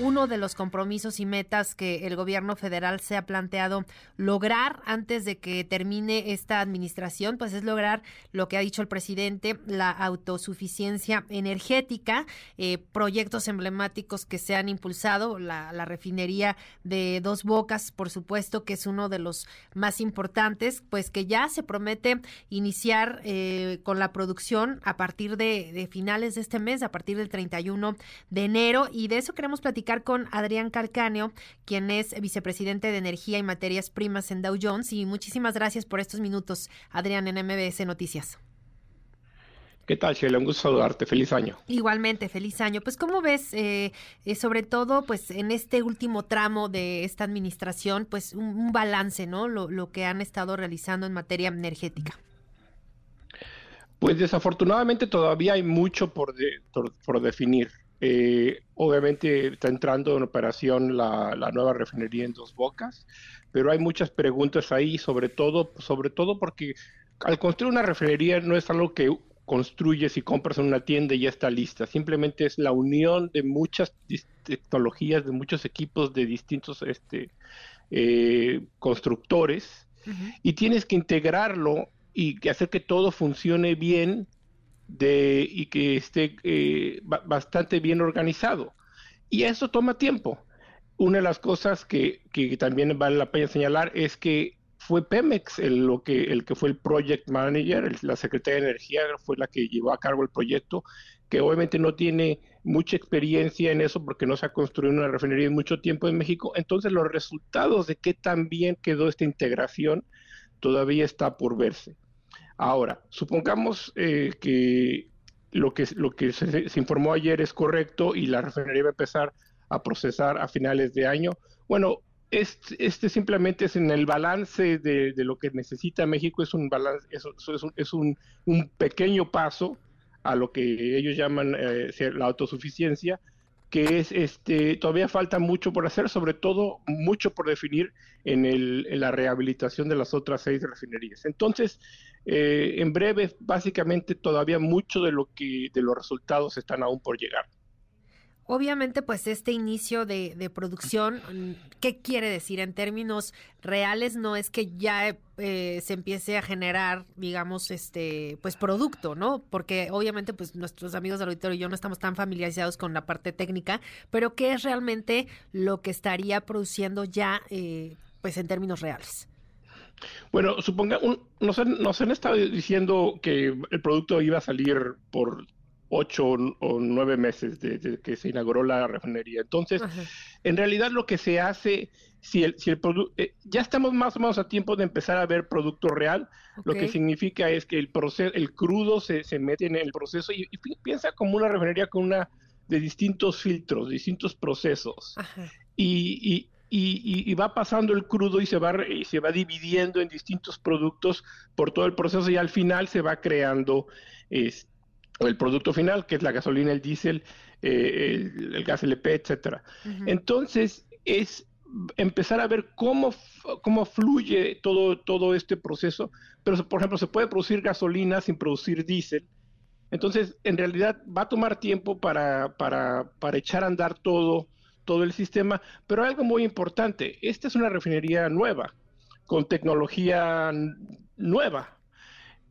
Uno de los compromisos y metas que el gobierno federal se ha planteado lograr antes de que termine esta administración, pues es lograr lo que ha dicho el presidente, la autosuficiencia energética, eh, proyectos emblemáticos que se han impulsado, la, refinería de Dos Bocas, por supuesto, que es uno de los más importantes, pues que ya se promete iniciar eh, con la producción a partir de, de finales de este mes, a partir del 31 de enero, y de eso queremos platicar con Adrián Calcáneo, quien es vicepresidente de Energía y Materias Primas en Dow Jones. Y muchísimas gracias por estos minutos, Adrián, en MBS Noticias. ¿Qué tal, Sheila? Un gusto saludarte. Feliz año. Igualmente, feliz año. Pues, ¿cómo ves, eh, eh, sobre todo, pues, en este último tramo de esta administración, pues, un, balance, ¿no? Lo, que han estado realizando en materia energética. Pues, desafortunadamente, todavía hay mucho por, por definir. Eh, obviamente está entrando en operación la, nueva refinería en Dos Bocas, pero hay muchas preguntas ahí, sobre todo, sobre todo porque al construir una refinería no es algo que construyes y compras en una tienda y ya está lista. Simplemente es la unión de muchas tecnologías, de muchos equipos de distintos este, eh, constructores y tienes que integrarlo y hacer que todo funcione bien de, y que esté eh, bastante bien organizado. Y eso toma tiempo. Una de las cosas que, que, también vale la pena señalar es que fue Pemex el, lo que, el que fue el project manager, la secretaria de Energía fue la que llevó a cargo el proyecto, que obviamente no tiene mucha experiencia en eso porque no se ha construido una refinería en mucho tiempo en México. Entonces los resultados de qué tan bien quedó esta integración todavía está por verse. Ahora, supongamos eh, que lo que, que se, informó ayer es correcto y la refinería va a empezar a procesar a finales de año. Bueno, este, simplemente es en el balance de, lo que necesita México, es un balance, es, es, un, un, pequeño paso a lo que ellos llaman eh, la autosuficiencia, que es este todavía falta mucho por hacer, sobre todo mucho por definir en, el, en la rehabilitación de las otras seis refinerías. Entonces, eh, en breve, básicamente todavía mucho de lo que de los resultados están aún por llegar. Obviamente, pues este inicio de, producción, ¿qué quiere decir en términos reales? No es que ya eh, se empiece a generar, digamos, este, pues producto, ¿no? Porque obviamente, pues nuestros amigos del auditorio y yo no estamos tan familiarizados con la parte técnica, pero ¿qué es realmente lo que estaría produciendo ya, eh, pues en términos reales? Bueno, suponga, nos, han, estado diciendo que el producto iba a salir por ocho o nueve meses desde que se inauguró la refinería. Entonces, en realidad lo que se hace, si el, si el producto, eh, ya estamos más o menos a tiempo de empezar a ver producto real, lo que significa es que el proceso, el crudo se, se mete en el proceso y, piensa como una refinería con una de distintos filtros, distintos procesos. y, y, va pasando el crudo y se va, y se va dividiendo en distintos productos por todo el proceso y al final se va creando el producto final, que es la gasolina, el diésel, eh, el, gas LP, etcétera. Entonces, es empezar a ver cómo, cómo fluye todo, todo este proceso, pero por ejemplo, se puede producir gasolina sin producir diésel, entonces, en realidad va a tomar tiempo para, para, para echar a andar todo, todo el sistema, pero algo muy importante, esta es una refinería nueva, con tecnología nueva,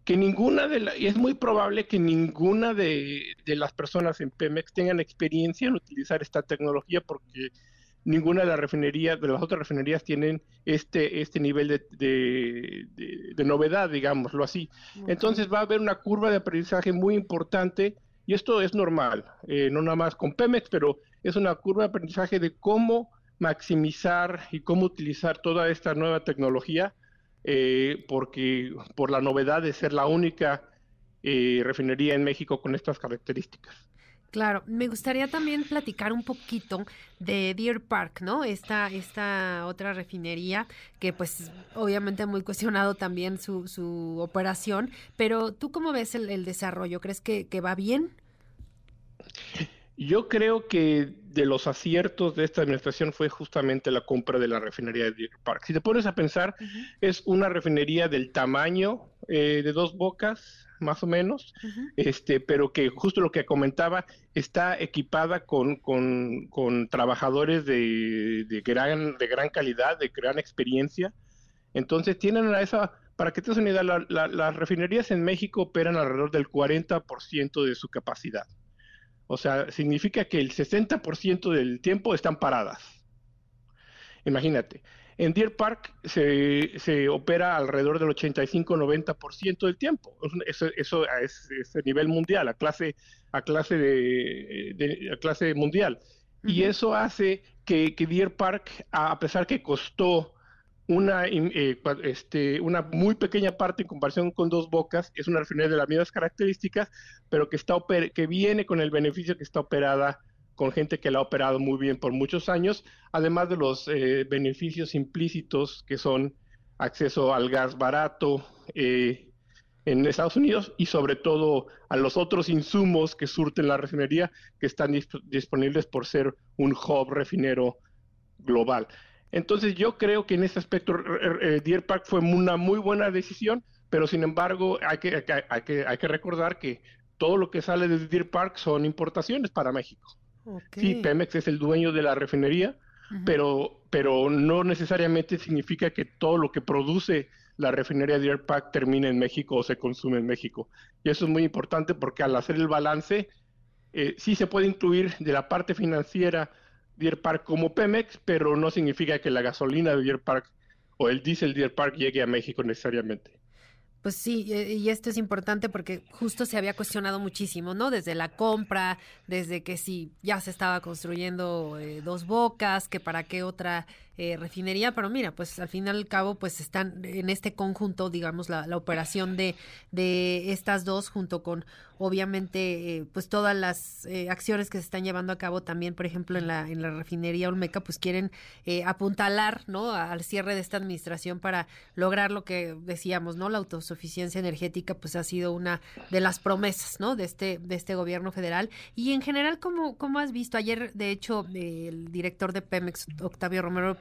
que ninguna de las, y es muy probable que ninguna de, las personas en Pemex tengan experiencia en utilizar esta tecnología porque ninguna de las refinerías, de las otras refinerías tienen este, este nivel de, de, novedad, digámoslo así. Entonces va a haber una curva de aprendizaje muy importante y esto es normal, eh, no nada más con Pemex, pero es una curva de aprendizaje de cómo maximizar y cómo utilizar toda esta nueva tecnología, eh, porque por la novedad de ser la única eh, refinería en México con estas características. Claro, me gustaría también platicar un poquito de Deer Park, ¿no? Esta, esta otra refinería que pues obviamente muy cuestionado también su, su operación, pero ¿tú cómo ves el, desarrollo? ¿Crees que, va bien? Yo creo que de los aciertos de esta administración fue justamente la compra de la refinería de Deer Park. Si te pones a pensar, es una refinería del tamaño eh, de dos bocas, más o menos, este, pero que justo lo que comentaba, está equipada con, con, trabajadores de, de, gran, de gran calidad, de gran experiencia. Entonces tienen a esa, para que te des una idea, las refinerías en México operan alrededor del 40% de su capacidad. O sea, significa que el 60% del tiempo están paradas. Imagínate. En Deer Park se, opera alrededor del 85-90% del tiempo. Eso, eso es, a nivel mundial, a clase, a clase, de, clase mundial. Y eso hace que, que, Deer Park, a pesar que costó una, eh, este, una muy pequeña parte en comparación con Dos Bocas, es una refinería de las mismas características, pero que, está que viene con el beneficio que está operada con gente que la ha operado muy bien por muchos años, además de los eh, beneficios implícitos que son acceso al gas barato eh, en Estados Unidos y sobre todo a los otros insumos que surten la refinería que están disponibles por ser un hub refinero global. Entonces yo creo que en ese aspecto eh, Deer Park fue una muy buena decisión, pero sin embargo hay que, hay que, hay que recordar que todo lo que sale de Deer Park son importaciones para México. Sí, Pemex es el dueño de la refinería, pero, pero no necesariamente significa que todo lo que produce la refinería Deer Park termine en México o se consume en México. Y eso es muy importante porque al hacer el balance, eh, sí se puede incluir de la parte financiera Deer Park como Pemex, pero no significa que la gasolina de Deer Park o el diésel Deer Park llegue a México necesariamente. Pues sí, y esto es importante porque justo se había cuestionado muchísimo, ¿no? Desde la compra, desde que si ya se estaba construyendo eh, dos bocas, que para qué otra eh, refinería, pero mira, pues al fin y al cabo, pues están en este conjunto, digamos, la, operación de, de estas dos, junto con obviamente, eh, pues todas las eh, acciones que se están llevando a cabo también, por ejemplo, en la, en la refinería Olmeca, pues quieren apuntalar, ¿no? Al cierre de esta administración para lograr lo que decíamos, ¿no? La autosuficiencia energética, pues ha sido una de las promesas, ¿no? De este, de este gobierno federal. Y en general, ¿cómo, cómo has visto? Ayer, de hecho, el director de Pemex, Octavio Romero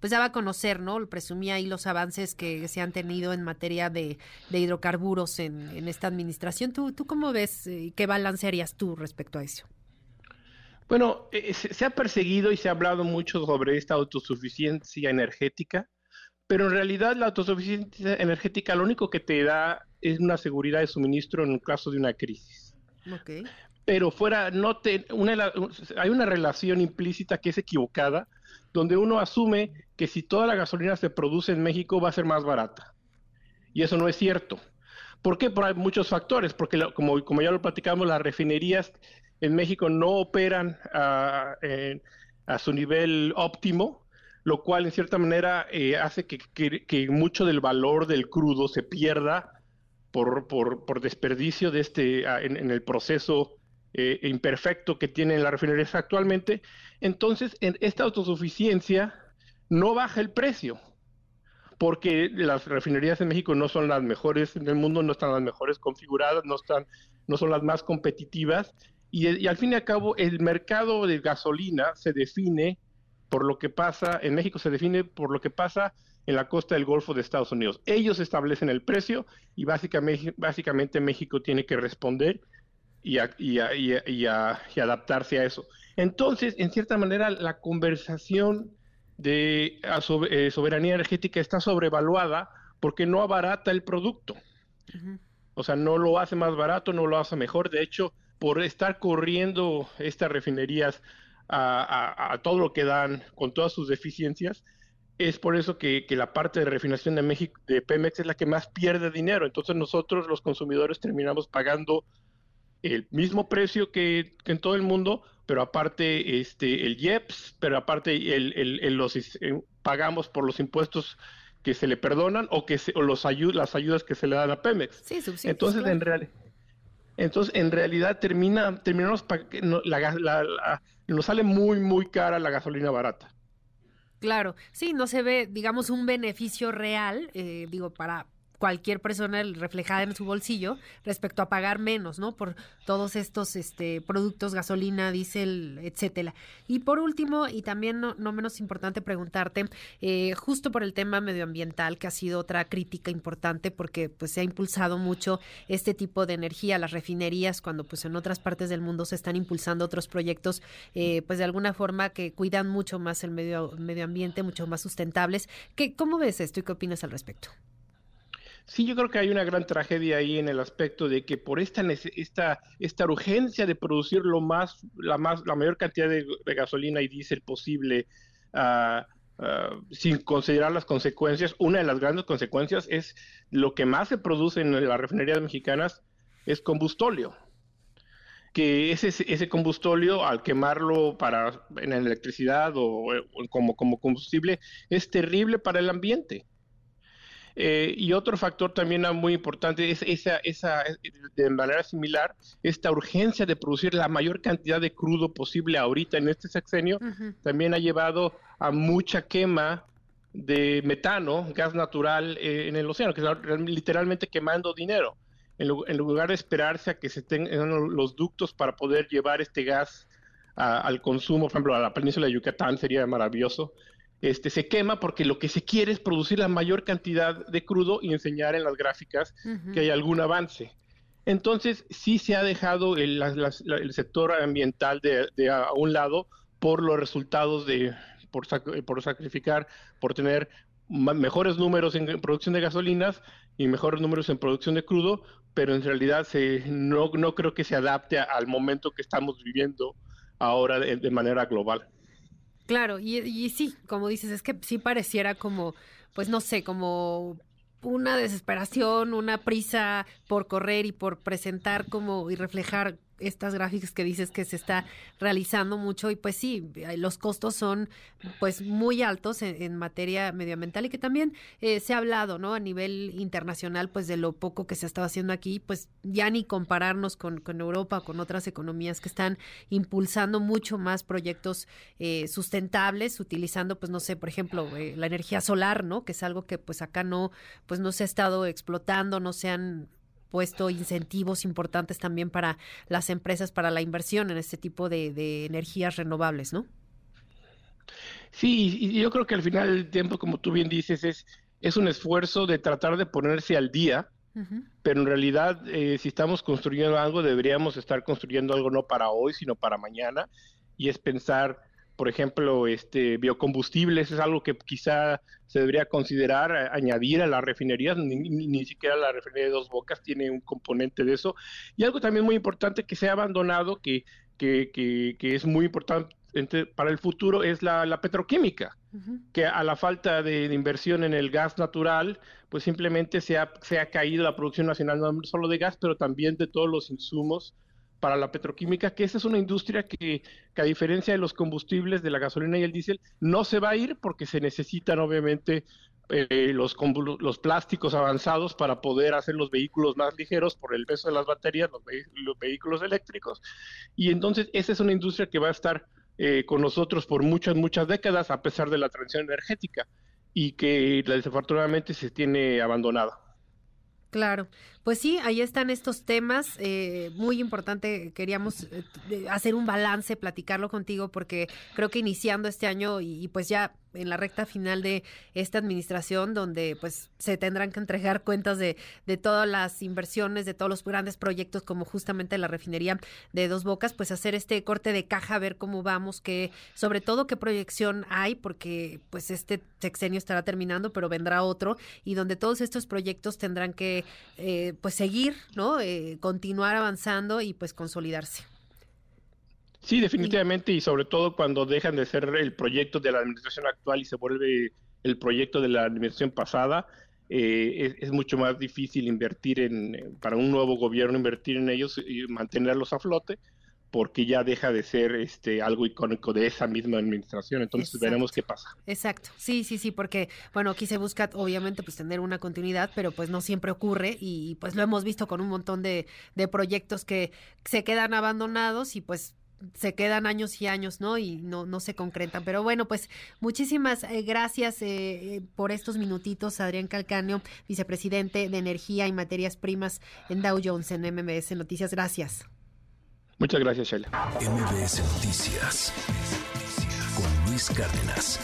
pues daba a conocer, ¿no? Presumía ahí los avances que se han tenido en materia de, hidrocarburos en, esta administración. ¿Tú, ¿Tú cómo ves? y eh, ¿Qué balance harías tú respecto a eso? Bueno, eh, se, ha perseguido y se ha hablado mucho sobre esta autosuficiencia energética, pero en realidad la autosuficiencia energética lo único que te da es una seguridad de suministro en un caso de una crisis. Okay. Pero fuera, no te, hay una relación implícita que es equivocada donde uno asume que si toda la gasolina se produce en México va a ser más barata. Y eso no es cierto. ¿Por qué? Por muchos factores, porque como, como ya lo platicamos, las refinerías en México no operan a, su nivel óptimo, lo cual en cierta manera eh, hace que, mucho del valor del crudo se pierda por, por, desperdicio de este, en, el proceso eh, imperfecto que tienen las refinerías actualmente entonces, en esta autosuficiencia no baja el precio, porque las refinerías en México no son las mejores en el mundo, no están las mejores configuradas, no, están, no son las más competitivas, y, al fin y al cabo el mercado de gasolina se define por lo que pasa, en México se define por lo que pasa en la costa del Golfo de Estados Unidos. Ellos establecen el precio y básicamente, básicamente México tiene que responder y, y adaptarse a eso. Entonces, en cierta manera, la conversación de eh, soberanía energética está sobrevaluada porque no abarata el producto. O sea, no lo hace más barato, no lo hace mejor. De hecho, por estar corriendo estas refinerías a, todo lo que dan, con todas sus deficiencias, es por eso que, la parte de refinación de México, de Pemex, es la que más pierde dinero. Entonces nosotros, los consumidores, terminamos pagando el mismo precio que en todo el mundo, pero aparte este el IEPS, pero aparte el, el, los eh, pagamos por los impuestos que se le perdonan o que se, o los las ayudas que se le dan a Pemex. Sí, entonces en realidad entonces en realidad termina terminamos la, nos sale muy muy cara la gasolina barata. Claro, sí, no se ve, digamos, un beneficio real, eh, digo, para cualquier persona reflejada en su bolsillo respecto a pagar menos, ¿no? Por todos estos este, productos, gasolina, diésel, etcétera. Y por último, y también no, menos importante preguntarte, eh, justo por el tema medioambiental, que ha sido otra crítica importante porque pues se ha impulsado mucho este tipo de energía, las refinerías, cuando pues en otras partes del mundo se están impulsando otros proyectos, eh, pues de alguna forma que cuidan mucho más el medio, medio ambiente, mucho más sustentables. ¿Qué, ¿Cómo ves esto y qué opinas al respecto? Sí, yo creo que hay una gran tragedia ahí en el aspecto de que por esta esta, esta urgencia de producir lo más, la más, la mayor cantidad de, gasolina y diésel posible, uh, uh, sin considerar las consecuencias, una de las grandes consecuencias es lo que más se produce en las refinerías mexicanas es combustóleo que ese, ese combustóleo al quemarlo para en electricidad o, como, como combustible es terrible para el ambiente. Eh, y otro factor también muy importante es esa, esa, de manera similar, esta urgencia de producir la mayor cantidad de crudo posible ahorita en este sexenio, también ha llevado a mucha quema de metano, gas natural eh, en el océano, que está literalmente quemando dinero. En, lugar de esperarse a que se tengan los ductos para poder llevar este gas al consumo, por ejemplo, a la península de Yucatán sería maravilloso este, se quema porque lo que se quiere es producir la mayor cantidad de crudo y enseñar en las gráficas que hay algún avance. Entonces, sí se ha dejado el, sector ambiental de, a un lado por los resultados de, por, por sacrificar, por tener mejores números en producción de gasolinas y mejores números en producción de crudo, pero en realidad se, no, no creo que se adapte al momento que estamos viviendo ahora de manera global. Claro, y, y sí, como dices, es que sí pareciera como, pues no sé, como una desesperación, una prisa por correr y por presentar como y reflejar estas gráficas que dices que se está realizando mucho y pues sí, eh, los costos son pues muy altos en, materia medioambiental y que también eh, se ha hablado, ¿no? A nivel internacional pues de lo poco que se ha estado haciendo aquí, pues ya ni compararnos con, con Europa con otras economías que están impulsando mucho más proyectos eh, sustentables, utilizando pues no sé, por ejemplo, la energía solar, ¿no? Que es algo que pues acá no, pues no se ha estado explotando, no se han puesto incentivos importantes también para las empresas, para la inversión en este tipo de, energías renovables, ¿no? Sí, y yo creo que al final del tiempo, como tú bien dices, es, es un esfuerzo de tratar de ponerse al día, pero en realidad eh, si estamos construyendo algo, deberíamos estar construyendo algo no para hoy, sino para mañana, y es pensar por ejemplo, este, biocombustibles es algo que quizá se debería considerar eh, añadir a las refinerías, ni, siquiera la refinería de Dos Bocas tiene un componente de eso. Y algo también muy importante que se ha abandonado, que, que, que, es muy importante para el futuro, es la, petroquímica, que a la falta de, inversión en el gas natural, pues simplemente se ha, se ha caído la producción nacional no solo de gas, pero también de todos los insumos para la petroquímica, que esa es una industria que, a diferencia de los combustibles, de la gasolina y el diésel, no se va a ir porque se necesitan obviamente eh, los, los plásticos avanzados para poder hacer los vehículos más ligeros por el peso de las baterías, los, vehículos eléctricos. Y entonces esa es una industria que va a estar eh, con nosotros por muchas, muchas décadas a pesar de la transición energética y que desafortunadamente se tiene abandonada. Claro, pues sí, ahí están estos temas. Eh, muy importante, queríamos eh, hacer un balance, platicarlo contigo, porque creo que iniciando este año y, pues ya en la recta final de esta administración, donde pues se tendrán que entregar cuentas de, de todas las inversiones, de todos los grandes proyectos, como justamente la refinería de Dos Bocas, pues hacer este corte de caja, ver cómo vamos, que sobre todo qué proyección hay, porque pues este sexenio estará terminando, pero vendrá otro, y donde todos estos proyectos tendrán que eh, pues seguir, ¿no? Eh, continuar avanzando y pues consolidarse. Sí, definitivamente, y sobre todo cuando dejan de ser el proyecto de la administración actual y se vuelve el proyecto de la administración pasada, eh, es, mucho más difícil invertir en, para un nuevo gobierno, invertir en ellos y mantenerlos a flote, porque ya deja de ser este algo icónico de esa misma administración. Entonces veremos qué pasa. Exacto. Sí, sí, sí, porque bueno, aquí se busca obviamente pues tener una continuidad, pero pues no siempre ocurre y pues lo hemos visto con un montón de, de proyectos que se quedan abandonados y pues se quedan años y años, ¿no? Y no, no se concretan. Pero bueno, pues muchísimas eh, gracias eh, eh, por estos minutitos, Adrián Calcanio, vicepresidente de Energía y Materias Primas en Dow Jones en MBS Noticias. Gracias. Muchas gracias, Sheila. MBS Noticias con Luis Cárdenas.